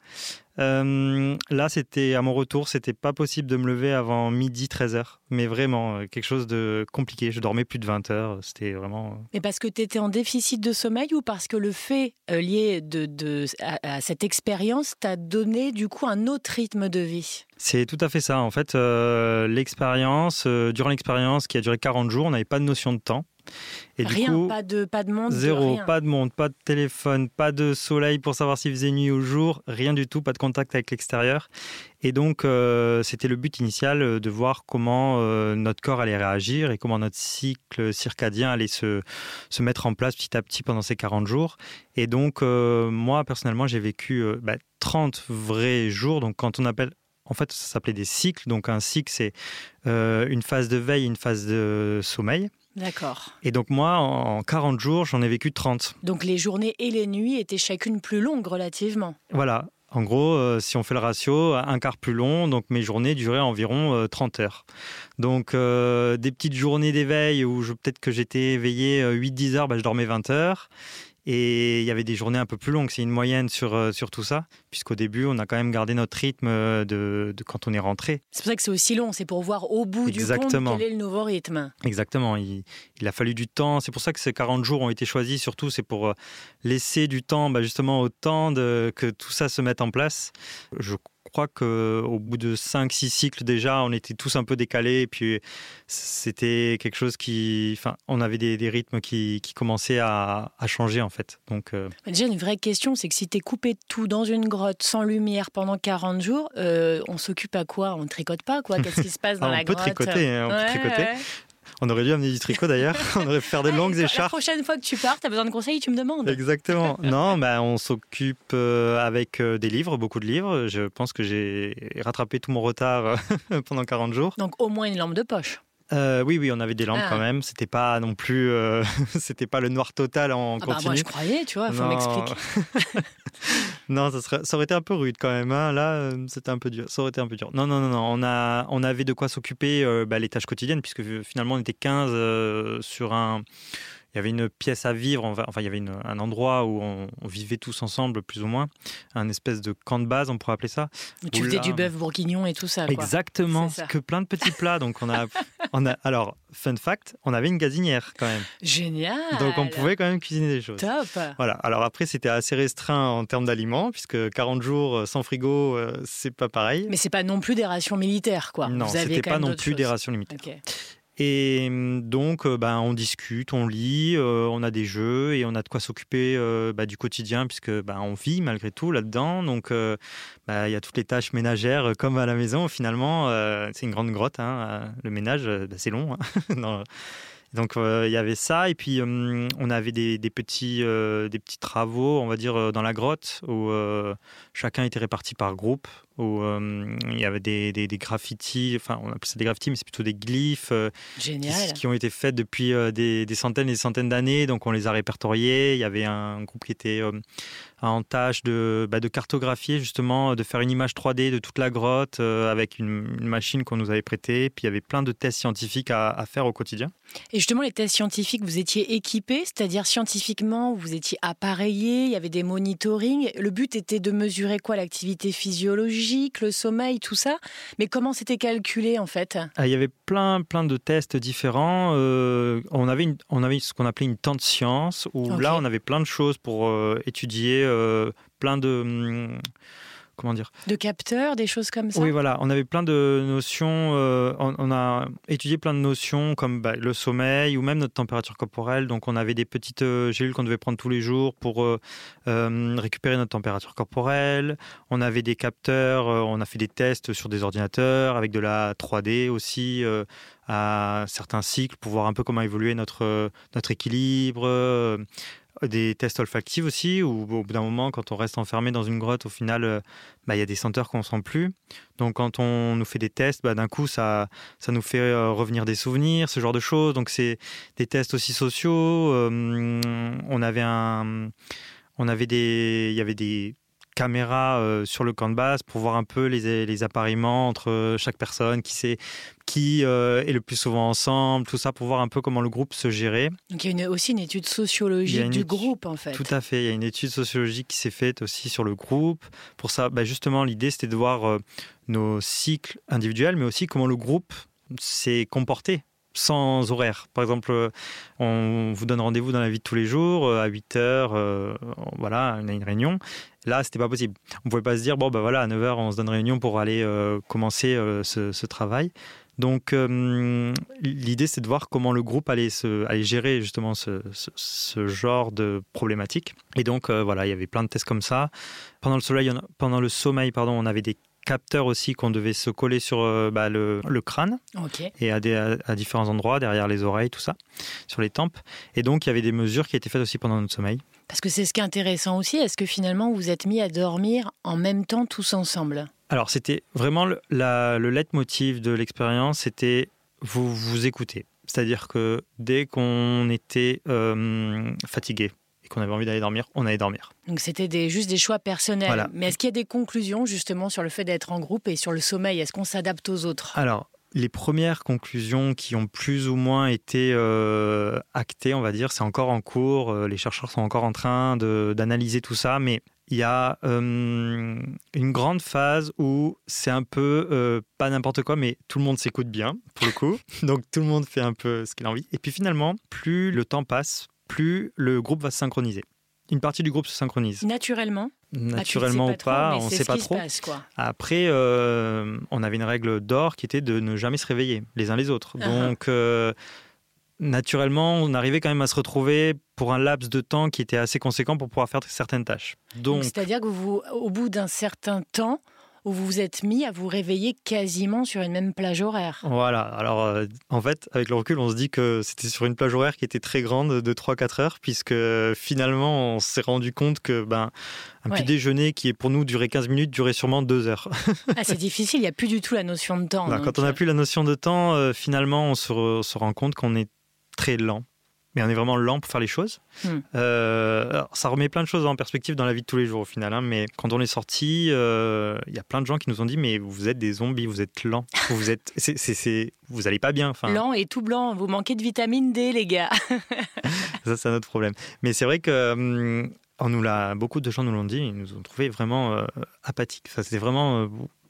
euh, là, c'était à mon retour, c'était pas possible de me lever avant midi, 13h. Mais vraiment, euh, quelque chose de compliqué. Je dormais plus de 20 heures. C'était vraiment. Mais parce que tu étais en déficit de sommeil ou parce que le fait lié de, de- à, à cette expérience t'a donné, du coup, un autre rythme de vie? C'est tout à fait ça. En fait, euh, l'expérience, durant l'expérience qui a duré 40 jours, on n'avait pas de notion de temps. Et du Rien, coup, pas, de, pas de monde, de zéro, rien. pas de monde, pas de téléphone, pas de soleil pour savoir s'il faisait nuit ou jour, rien du tout, pas de contact avec l'extérieur. Et donc, euh, c'était le but initial euh, de voir comment euh, notre corps allait réagir et comment notre cycle circadien allait se, se mettre en place petit à petit pendant ces 40 jours. Et donc, euh, moi, personnellement, j'ai vécu bah, 30 vrais jours. Donc, quand on appelle en fait, ça s'appelait des cycles. Donc, un cycle, c'est euh, une phase de veille, une phase de sommeil. D'accord. Et donc, moi, en 40 jours, j'en ai vécu 30. Donc les journées et les nuits étaient chacune plus longues relativement. Voilà. En gros, euh, si on fait le ratio, un quart plus long, donc mes journées duraient environ euh, 30 heures. Donc, euh, des petites journées d'éveil où peut-être que j'étais éveillé euh, 8-10 heures, bah, je dormais 20 heures. Et il y avait des journées un peu plus longues, c'est une moyenne sur, euh, sur tout ça, puisqu'au début, on a quand même gardé notre rythme euh, de, de quand on est rentré. C'est pour ça que c'est aussi long, c'est pour voir au bout Exactement. du compte quel est le nouveau rythme. Exactement, il, il a fallu du temps. C'est pour ça que ces 40 jours ont été choisis, surtout c'est pour euh, laisser du temps bah, justement au temps de, que tout ça se mette en place. Je crois qu'au bout de 5-6 cycles déjà, on était tous un peu décalés et puis c'était quelque chose qui... Enfin, on avait des, des rythmes qui, qui commençaient à, à changer en fait. Donc, euh, Déjà, une vraie question, c'est que si t'es coupé de tout dans une grotte, sans lumière, pendant 40 jours, euh, on s'occupe à quoi? On tricote pas, quoi? Qu'est-ce qui se passe dans Ah, on la peut grotte? tricoter, hein, on peut tricoter. ouais. On aurait dû amener du tricot d'ailleurs, on aurait pu faire de Allez, longues La écharpes. prochaine fois que tu pars, t'as besoin de conseils, tu me demandes. Exactement. Non, bah, on s'occupe euh, avec euh, des livres, beaucoup de livres. Je pense que j'ai rattrapé tout mon retard pendant 40 jours. Donc au moins une lampe de poche. Euh, oui, oui, on avait des lampes Ah. quand même. C'était pas non plus, euh, c'était pas le noir total en Ah bah, continu. moi je croyais, tu vois, faut Non. m'expliquer. non, ça, serait, ça aurait été un peu rude quand même. hein. Là, euh, c'était un peu dur. Ça aurait été un peu dur. Non, non, non, non. On, a, on avait de quoi s'occuper euh, bah, les tâches quotidiennes, puisque finalement, on était 15 euh, sur un. Il y avait une pièce à vivre, enfin, il y avait une- un endroit où on, on vivait tous ensemble, plus ou moins. Un espèce de camp de base, on pourrait appeler ça. Tu faisais du bœuf bourguignon et tout ça. Quoi. Exactement, ça. que plein de petits plats. Donc, on a, on a. Alors, fun fact, on avait une gazinière quand même. Génial. Donc, on pouvait quand même cuisiner des choses. Top. Voilà. Alors après, c'était assez restreint en termes d'aliments, puisque 40 jours euh, sans frigo, euh, c'est pas pareil. Mais c'est pas non plus des rations militaires, quoi. non, c'était pas non plus des rations limitées. Ok. Et hum, donc, euh, ben, on discute, on lit, euh, on a des jeux et on a de quoi s'occuper euh, bah, du quotidien, puisque ben, on vit malgré tout là-dedans. Donc, bah, il y a toutes les tâches ménagères comme à la maison. Finalement, c'est une grande grotte. hein, le ménage, bah, c'est long. hein. Donc il y avait ça et puis hum, on avait des, petits des petits travaux on va dire dans la grotte où chacun était réparti par groupe où euh, il y avait des, des, des graffitis enfin on appelle ça des graffitis mais c'est plutôt des glyphes euh, qui, Génial. qui ont été faits depuis euh, des, des centaines et des centaines d'années. Donc on les a répertoriés il y avait un groupe qui était en tâche de, bah, de cartographier justement de faire une image 3D de toute la grotte avec une, une machine qu'on nous avait prêtée. Puis il y avait plein de tests scientifiques à- à faire au quotidien. Et justement, les tests scientifiques, vous étiez équipés, c'est-à-dire scientifiquement, vous étiez appareillés, il y avait des monitorings. Le but était de mesurer quoi L'activité physiologique? Le sommeil, tout ça. Mais comment c'était calculé en fait? Ah, Il y avait plein, plein de tests différents. Euh, on, avait on avait ce qu'on appelait une temps de science, où là, on avait plein de choses pour euh, étudier, euh, plein de... Hum, comment dire De capteurs, des choses comme ça Oui, voilà. On avait plein de notions. Euh, on, a étudié plein de notions comme bah, le sommeil ou même notre température corporelle. Donc, on avait des petites euh, gélules qu'on devait prendre tous les jours pour euh, récupérer notre température corporelle. On avait des capteurs. on a fait des tests sur des ordinateurs avec de la 3D aussi à certains cycles pour voir un peu comment évoluer notre, notre équilibre des tests olfactifs aussi, où au bout d'un moment, quand on reste enfermé dans une grotte, au final, euh, bah, il y a des senteurs qu'on ne sent plus. Donc quand on nous fait des tests, bah, d'un coup, ça, ça nous fait euh, revenir des souvenirs, ce genre de choses. Donc c'est des tests aussi sociaux. On avait un... On avait des, il y avait des caméra euh, sur le camp de base pour voir un peu les, les appariements entre chaque personne, qui, euh, est le plus souvent ensemble, tout ça pour voir un peu comment le groupe se gérait. Donc il y a aussi une étude sociologique du groupe en fait. Tout à fait, il y a une étude sociologique qui s'est faite aussi sur le groupe. Pour ça, bah, justement, l'idée c'était de voir euh, nos cycles individuels, mais aussi comment le groupe s'est comporté sans horaire. Par exemple, on vous donne rendez-vous dans la vie de tous les jours, à 8 heures, voilà, on a une réunion. Là, c'était pas possible. On pouvait pas se dire bon ben voilà à 9h on se donne réunion pour aller euh, commencer euh, ce, travail. Donc euh, l'idée c'est de voir comment le groupe allait, se, allait gérer justement ce, genre de problématique. Et donc voilà, il y avait plein de tests comme ça. Pendant le, soleil, pendant le sommeil, pardon, on avait des capteurs aussi qu'on devait se coller sur bah, le, crâne et à, à, différents endroits, derrière les oreilles, tout ça, sur les tempes. Et donc il y avait des mesures qui étaient faites aussi pendant notre sommeil. Parce que c'est ce qui est intéressant aussi. Est-ce que finalement vous êtes mis à dormir en même temps tous ensemble? Alors c'était vraiment le, la, le leitmotiv de l'expérience, c'était vous vous écoutez. C'est-à-dire que dès qu'on était euh, fatigué et qu'on avait envie d'aller dormir, on allait dormir. Donc c'était des, juste des choix personnels. Mais est-ce qu'il y a des conclusions justement sur le fait d'être en groupe et sur le sommeil? Est-ce qu'on s'adapte aux autres? Alors les premières conclusions qui ont plus ou moins été euh, actées, on va dire, c'est encore en cours. Euh, les chercheurs sont encore en train d'analyser tout ça, mais il y a euh, une grande phase où c'est un peu pas n'importe quoi, mais tout le monde s'écoute bien, pour le coup. Donc tout le monde fait un peu ce qu'il a envie. Et puis finalement, plus le temps passe, plus le groupe va se synchroniser une partie du groupe se synchronise. Naturellement Naturellement ou pas, on ne sait pas trop. Après, euh, on avait une règle d'or qui était de ne jamais se réveiller les uns les autres. Uh-huh. Donc, euh, naturellement, on arrivait quand même à se retrouver pour un laps de temps qui était assez conséquent pour pouvoir faire certaines tâches. Donc, c'est-à-dire que vous, au bout d'un certain temps, où vous vous êtes mis à vous réveiller quasiment sur une même plage horaire. Voilà, alors euh, en fait, avec le recul, on se dit que c'était sur une plage horaire qui était très grande de 3-4 heures, puisque finalement, on s'est rendu compte que ben, un petit déjeuner qui est pour nous duré 15 minutes durait sûrement 2 heures. ah, c'est difficile, il n'y a plus du tout la notion de temps. quand on n'a plus la notion de temps, euh, finalement, on se rend compte qu'on est très lent mais on est vraiment lent pour faire les choses. Hmm. Euh, ça remet plein de choses en perspective dans la vie de tous les jours au final. Hein, mais quand on est sorti, euh, il y a plein de gens qui nous ont dit mais vous êtes des zombies, vous êtes lents, vous êtes, c'est, vous allez pas bien. Enfin, lent et tout blanc, vous manquez de vitamine D, les gars. ça c'est un autre problème. Mais c'est vrai que hum, on nous l'a, beaucoup de gens nous l'ont dit, ils nous ont trouvé vraiment euh, apathiques. Enfin, c'était vraiment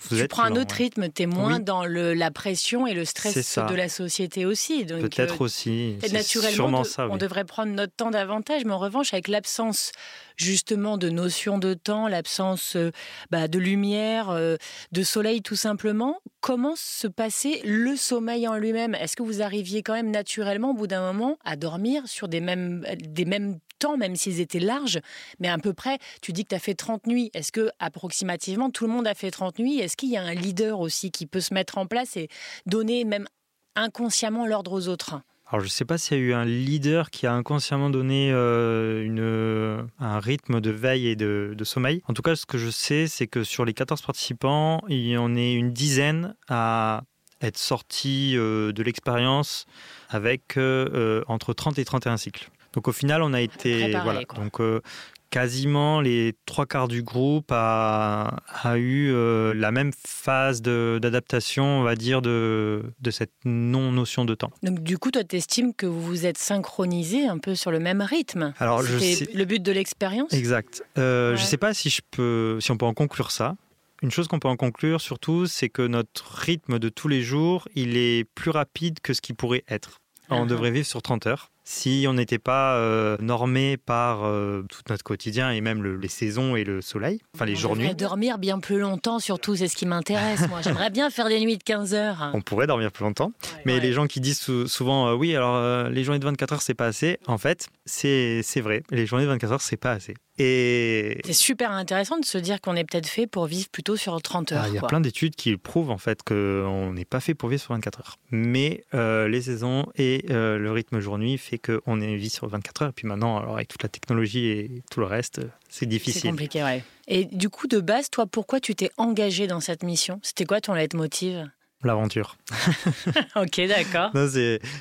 tu prends un autre rythme, tu es moins dans le, la pression et le stress de la société aussi. Peut-être euh, aussi. naturellement, on devrait prendre notre temps davantage, mais en revanche, avec l'absence justement de notion de temps, l'absence euh, bah, de lumière, euh, de soleil tout simplement, comment se passait le sommeil en lui-même? Est-ce que vous arriviez quand même naturellement au bout d'un moment à dormir sur des mêmes, des mêmes temps, même s'ils étaient larges, mais à peu près, tu dis que tu as fait 30 nuits. Est-ce que approximativement tout le monde a fait 30 nuits? Est-ce qu'il y a un leader aussi qui peut se mettre en place et donner même inconsciemment l'ordre aux autres? Alors je ne sais pas s'il y a eu un leader qui a inconsciemment donné euh, une, un rythme de veille et de, sommeil. En tout cas, ce que je sais, c'est que sur les 14 participants, il y en est une dizaine à être sortis euh, de l'expérience avec euh, entre 30 et 31 cycles. Donc au final, on a été voilà. Donc euh, quasiment les trois quarts du groupe a, a eu euh, la même phase d'adaptation, on va dire, de, de cette non-notion de temps. Donc du coup, toi, tu estimes que vous vous êtes synchronisé un peu sur le même rythme? Alors, le but de l'expérience? Exact. Euh, Je ne sais pas si, je peux, si on peut en conclure ça. une chose qu'on peut en conclure surtout, c'est que notre rythme de tous les jours, il est plus rapide que ce qui pourrait être. On Ah. devrait vivre sur 30 heures. Si on n'était pas euh, normé par euh, tout notre quotidien et même le- les saisons et le soleil, enfin les On jours-nuits, devrait dormir bien plus longtemps, surtout, c'est ce qui m'intéresse. Moi, j'aimerais bien faire des nuits de 15 heures. on pourrait dormir plus longtemps. Mais Ouais. les gens qui disent sou- souvent, euh, oui, alors les journées de 24 heures, c'est pas assez. En fait, c'est c'est vrai. Les journées de 24 heures, c'est pas assez. Et C'est super intéressant de se dire qu'on est peut-être fait pour vivre plutôt sur 30 heures. Ah, il y a quoi. plein d'études qui prouvent en fait qu'on n'est pas fait pour vivre sur 24 heures. Mais euh, les saisons et euh, le rythme jour-nuit fait qu'on est vit sur 24 heures. Et puis maintenant, alors avec toute la technologie et tout le reste, c'est C'est difficile. compliqué, ouais. Et du coup, de base, toi, pourquoi tu t'es engagé dans cette mission? C'était quoi ton leitmotiv? L'aventure. Ok, d'accord.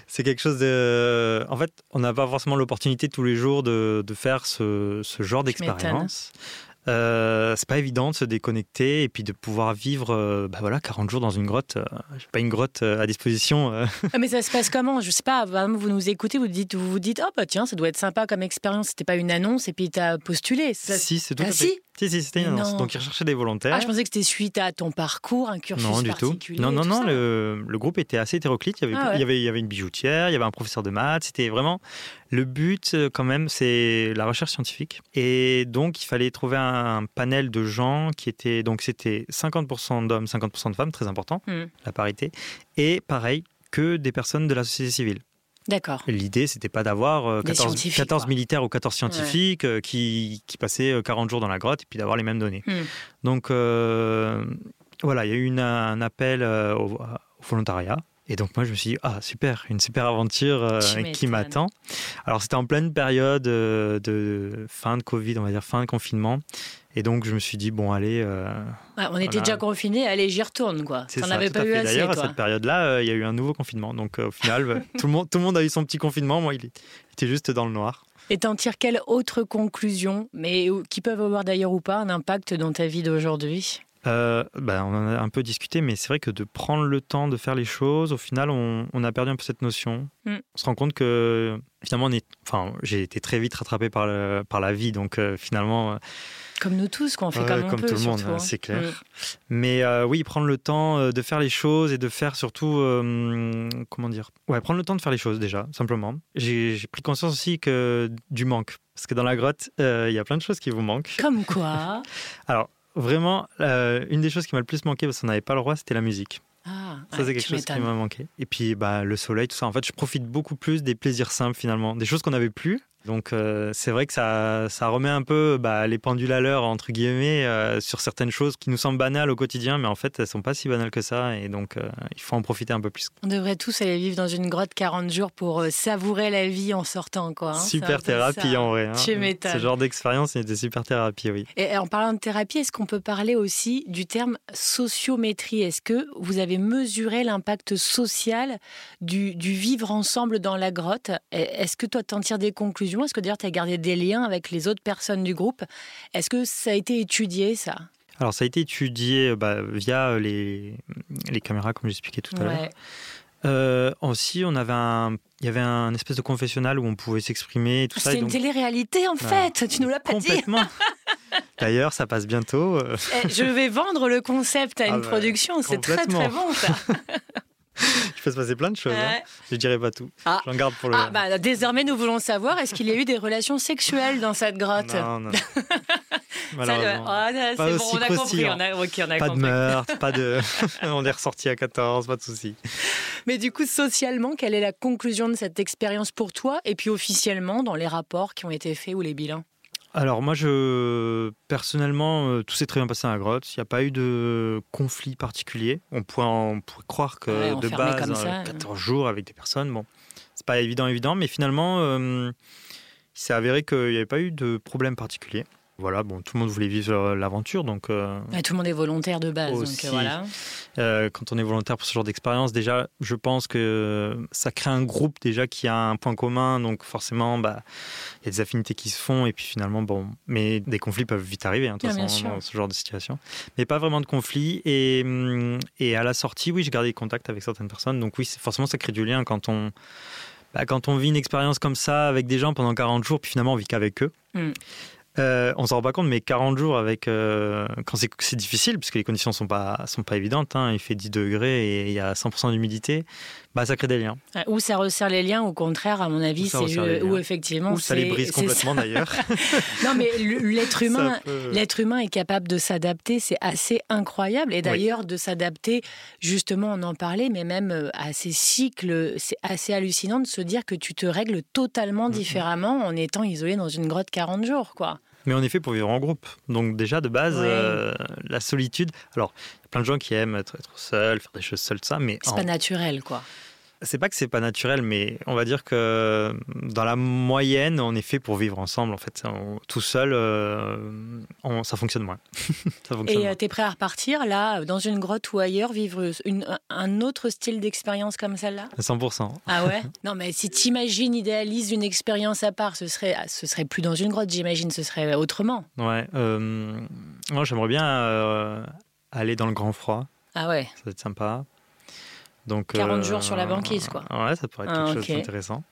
C'est quelque chose de. En fait, on n'a pas forcément l'opportunité tous les jours de, de faire ce, ce genre d'expérience. Euh, c'est pas évident de se déconnecter et puis de pouvoir vivre euh, bah voilà, 40 jours dans une grotte. Euh, j'ai pas une grotte euh, à disposition. Ah, mais ça se passe comment? Je sais pas, vous nous écoutez, vous dites, vous vous dites, oh bah tiens, ça doit être sympa comme expérience. C'était pas une annonce et puis t'as postulé. Ça- Si, c'est tout Ah, à fait. si? Si, si, c'était une annonce. non. Donc, ils recherchaient des volontaires. Ah, je pensais que c'était suite à ton parcours, un cursus non, du tout. Non, non, non. Le, le groupe était assez hétéroclite. Il y, avait, Ah ouais. il, y avait, il y avait une bijoutière, il y avait un professeur de maths. C'était vraiment. Le but, euh, quand même, c'est la recherche scientifique. Et donc, il fallait trouver un, panel de gens qui étaient. Donc, c'était 50% d'hommes, 50% de femmes, très important, Hmm. la parité. Et pareil, que des personnes de la société civile. D'accord. L'idée, c'était pas d'avoir euh, Des 14, scientifiques, 14 quoi. militaires ou 14 scientifiques euh, qui, qui passaient euh, 40 jours dans la grotte et puis d'avoir les mêmes données. Hmm. Donc euh, voilà, il y a eu une- un appel euh, au, au volontariat. Et donc moi je me suis dit, ah super, une super aventure euh, Tu qui m'attend. Alors c'était en pleine période euh, de fin de Covid, on va dire fin de confinement. Et donc je me suis dit, bon allez, euh, Ouais, on était déjà confinés, allez, j'y retourne, quoi. T'en avais pas eu assez, D'ailleurs à cette période-là, euh, il y a eu un nouveau confinement. Donc euh, au final, euh, tout, le monde, tout le monde a eu son petit confinement. Moi, il était juste dans le noir. Et t'en tires quelle autre conclusion, mais qui peuvent avoir d'ailleurs ou pas un impact dans ta vie d'aujourd'hui? Euh, ben, on en a un peu discuté, mais c'est vrai que de prendre le temps de faire les choses, au final, on, on a perdu un peu cette notion. Mm. On se rend compte que finalement, on est, enfin, j'ai été très vite rattrapé par, le- par la vie, donc euh, finalement, Comme nous tous, qu'on fait Ouais, comme on comme peut, tout le monde, hein, c'est clair. Mm. mais euh, oui, prendre le temps euh, de faire les choses et de faire surtout, euh, comment dire, ouais, prendre le temps de faire les choses déjà, simplement. J'ai pris conscience aussi que du manque, parce que dans la grotte, euh, il y a plein de choses qui vous manquent. Comme quoi Alors. Vraiment, euh, une des choses qui m'a le plus manqué parce qu'on n'avait pas le droit, c'était la musique. Ah, Ça, ouais, c'est quelque chose qui m'a manqué. Et puis, bah, le soleil, tout ça. En fait, je profite beaucoup plus des plaisirs simples, finalement. Des choses qu'on n'avait plus. Donc, euh, c'est vrai que ça, ça remet un peu bah, les pendules à l'heure, entre guillemets, euh, sur certaines choses qui nous semblent banales au quotidien, mais en fait, elles sont pas si banales que ça. Et donc, euh, il faut en profiter un peu plus. On devrait tous aller vivre dans une grotte 40 jours pour savourer la vie en sortant, quoi. hein. Super thérapie, ça. en vrai. hein. Tu m'étonnes. Ce genre d'expérience, c'est des super thérapies, oui. Et en parlant de thérapie, est-ce qu'on peut parler aussi du terme sociométrie? Est-ce que vous avez mesuré l'impact social du, du vivre ensemble dans la grotte? Est-ce que toi, t'en tires des conclusions? Est-ce que d'ailleurs, tu as gardé des liens avec les autres personnes du groupe? Est-ce que ça a été étudié, ça? Alors, ça a été étudié bah, via les, les caméras, comme j'expliquais tout à l'heure. Euh, aussi, on avait un, il y avait un espèce de confessionnal où on pouvait s'exprimer et tout ça. C'est une donc- télé-réalité, en fait Tu nous l'as pas dit Complètement. D'ailleurs, ça passe bientôt. euh, Eh, Je vais vendre le concept à Ah une bah, production, c'est très très bon, ça peut se passer plein de choses. hein. Ouais. Je dirais pas tout. Ah. J'en garde pour le. Ah, bah, désormais, nous voulons savoir, est-ce qu'il y a eu des relations sexuelles dans cette grotte? Non, non. Ça, Malheureusement. ah, c'est Pas bon, aussi on a compris. On a, ok, on a pas de meurtre, pas de. on est ressorti à 14, pas de souci. Mais du coup, socialement, quelle est la conclusion de cette expérience pour toi Et puis officiellement, dans les rapports qui ont été faits ou les bilans? Alors moi, je personnellement, euh, tout s'est très bien passé dans la grotte. Il n'y a pas eu de conflit particulier. On pourrait, on pourrait croire que Ouais, de base, comme euh, ça, 14 jours avec des personnes, bon, c'est pas évident, évident, mais finalement, euh, il s'est avéré qu'il n'y avait pas eu de problème particulier. Voilà, bon, tout le monde voulait vivre euh, l'aventure, donc euh, Ouais, Tout le monde est volontaire de base. Aussi. Donc, voilà. euh, quand on est volontaire pour ce genre d'expérience, déjà, je pense que ça crée un groupe déjà qui a un point commun, donc forcément, bah, il y a des affinités qui se font, et puis finalement, bon, mais des conflits peuvent vite arriver, hein, de toute bien façon, sûr. dans ce genre de situation. Mais pas vraiment de conflits, et, hum, et à la sortie, oui, j'ai gardé contact avec certaines personnes, donc oui, forcément, ça crée du lien quand on, bah, quand on vit une expérience comme ça avec des gens pendant 40 jours, puis finalement, on vit qu'avec eux. Mm. Euh, on s'en rend pas compte, mais 40 jours avec euh, quand c'est difficile, puisque les conditions sont pas sont pas évidentes. Hein, il fait 10 degrés et il y a 100% d'humidité. Bah, ça crée des liens. Ou ça resserre les liens, au contraire, à mon avis, c'est où effectivement. Ou ça les brise complètement d'ailleurs. non, mais l'être humain, l'être humain est capable de s'adapter, c'est assez incroyable. Et d'ailleurs, de s'adapter, justement, on en parlait, mais même euh, à ces cycles, c'est assez hallucinant de se dire que tu te règles totalement différemment en étant isolé dans une grotte 40 jours, quoi. Mais on est fait pour vivre en groupe. Donc déjà, de base, euh, la solitude... Alors, il y a plein de gens qui aiment être, être seul, faire des choses seuls, ça, mais... C'est pas naturel, quoi c'est pas que c'est pas naturel, mais on va dire que dans la moyenne, on est fait pour vivre ensemble. En fait, tout seul, euh, ça fonctionne moins. Et euh, tu es prêt à repartir là, dans une grotte ou ailleurs, vivre un autre style d'expérience comme celle-là? 100%. Ah ouais? Non, mais si tu imagines, idéalises une expérience à part, ce serait, ce serait plus dans une grotte, j'imagine, ce serait autrement. Ouais. Euh, moi, j'aimerais bien aller dans le grand froid. Ah ouais? Ça va être sympa. Donc, 40 jours sur la banquise, quoi. Ouais, ça pourrait être quelque ah, chose d'intéressant.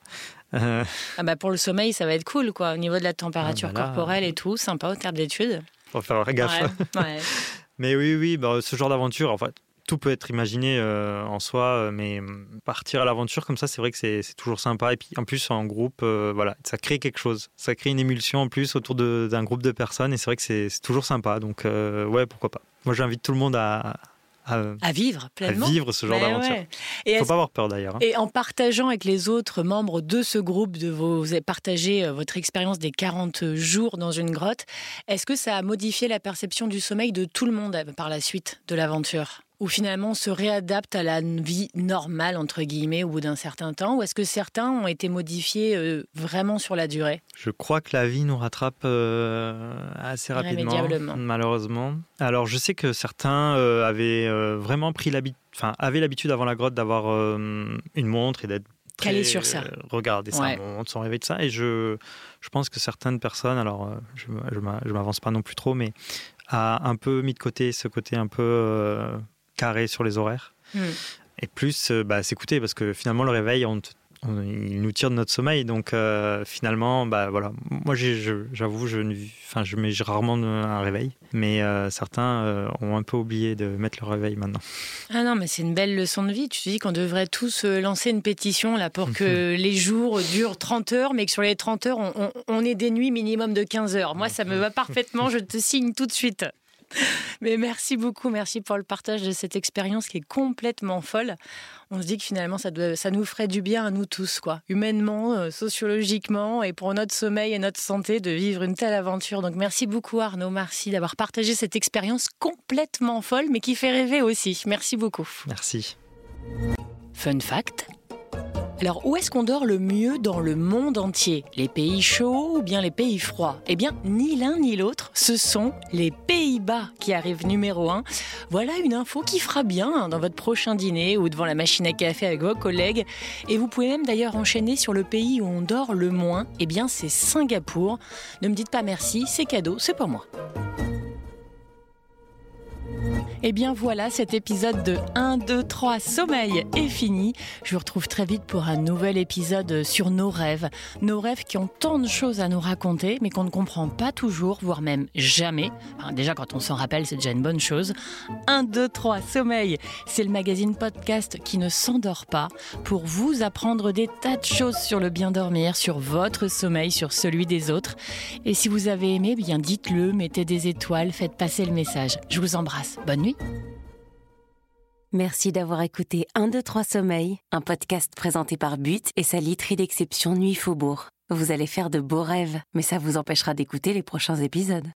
Ah bah pour le sommeil, ça va être cool, quoi. Au niveau de la température ah, bah corporelle et tout, sympa au terme d'études. Faut faire gaffe. mais oui, oui, bah, ce genre d'aventure, en fait, tout peut être imaginé euh, en soi, euh, mais hum, partir à l'aventure comme ça, c'est vrai que c'est toujours sympa. Et puis en plus, en groupe, euh, voilà, ça crée quelque chose. Ça crée une émulsion en plus autour d'un groupe de personnes, et c'est vrai que c'est toujours sympa. Donc, ouais, pourquoi pas. Moi, j'invite tout le monde à, à, vivre pleinement. À vivre ce genre ben d'aventure. Il ne faut pas avoir peur d'ailleurs. Hein. Et en partageant avec les autres membres de ce groupe, de vos, partager euh, votre expérience des 40 jours dans une grotte, est-ce que ça a modifié la perception du sommeil de tout le monde euh, par la suite de l'aventure? Ou finalement on se réadapte à la vie normale, entre guillemets, au bout d'un certain temps Ou est-ce que certains ont été modifiés euh, vraiment sur la durée? Je crois que la vie nous rattrape euh, assez rapidement, malheureusement. Alors je sais que certains euh, avaient vraiment pris l'habitude, enfin avaient l'habitude avant la grotte d'avoir une montre et d'être calé sur ça. regarder sa montre, son réveil de ça. Et je, je pense que certaines personnes, alors je ne m'avance pas non plus trop, mais a un peu mis de côté ce côté un peu carré sur les horaires. Hmm. Et plus euh, bah, s'écouter, parce que finalement, le réveil, on, il nous tire de notre sommeil. Donc euh, finalement, bah, voilà. moi j'avoue, je, enfin, je mets rarement un réveil, mais euh, certains ont un peu oublié de mettre le réveil maintenant. Ah non, mais c'est une belle leçon de vie. Tu te dis qu'on devrait tous lancer une pétition là, pour que les jours durent 30 heures, mais que sur les 30 heures, on, on ait des nuits minimum de 15 heures. Moi, ça me va parfaitement, je te signe tout de suite. Mais merci beaucoup, merci pour le partage de cette expérience qui est complètement folle. On se dit que finalement, ça, ça nous ferait du bien à nous tous, quoi, humainement, euh, sociologiquement, et pour notre sommeil et notre santé, de vivre une telle aventure. Donc merci beaucoup Arnaud, merci d'avoir partagé cette expérience complètement folle, mais qui fait rêver aussi. Merci beaucoup. Merci. Fun fact alors, où est-ce qu'on dort le mieux dans le monde entier? Les pays chauds ou bien les pays froids? Eh bien, ni l'un ni l'autre, ce sont les Pays-Bas qui arrivent numéro un. Voilà une info qui fera bien dans votre prochain dîner ou devant la machine à café avec vos collègues. Et vous pouvez même d'ailleurs enchaîner sur le pays où on dort le moins. Eh bien, c'est Singapour. Ne me dites pas merci, c'est cadeau, c'est pour moi. Et eh bien voilà, cet épisode de 1, 2, 3 Sommeil est fini. Je vous retrouve très vite pour un nouvel épisode sur nos rêves. Nos rêves qui ont tant de choses à nous raconter, mais qu'on ne comprend pas toujours, voire même jamais. déjà, quand on s'en rappelle, c'est déjà une bonne chose. 1, 2, 3 Sommeil, c'est le magazine podcast qui ne s'endort pas pour vous apprendre des tas de choses sur le bien dormir, sur votre sommeil, sur celui des autres. Et si vous avez aimé, bien dites-le, mettez des étoiles, faites passer le message. Je vous embrasse. Bonne nuit. Merci d'avoir écouté 1, 2, 3 Sommeil, un podcast présenté par But et sa literie d'exception Nuit Faubourg. Vous allez faire de beaux rêves, mais ça vous empêchera d'écouter les prochains épisodes.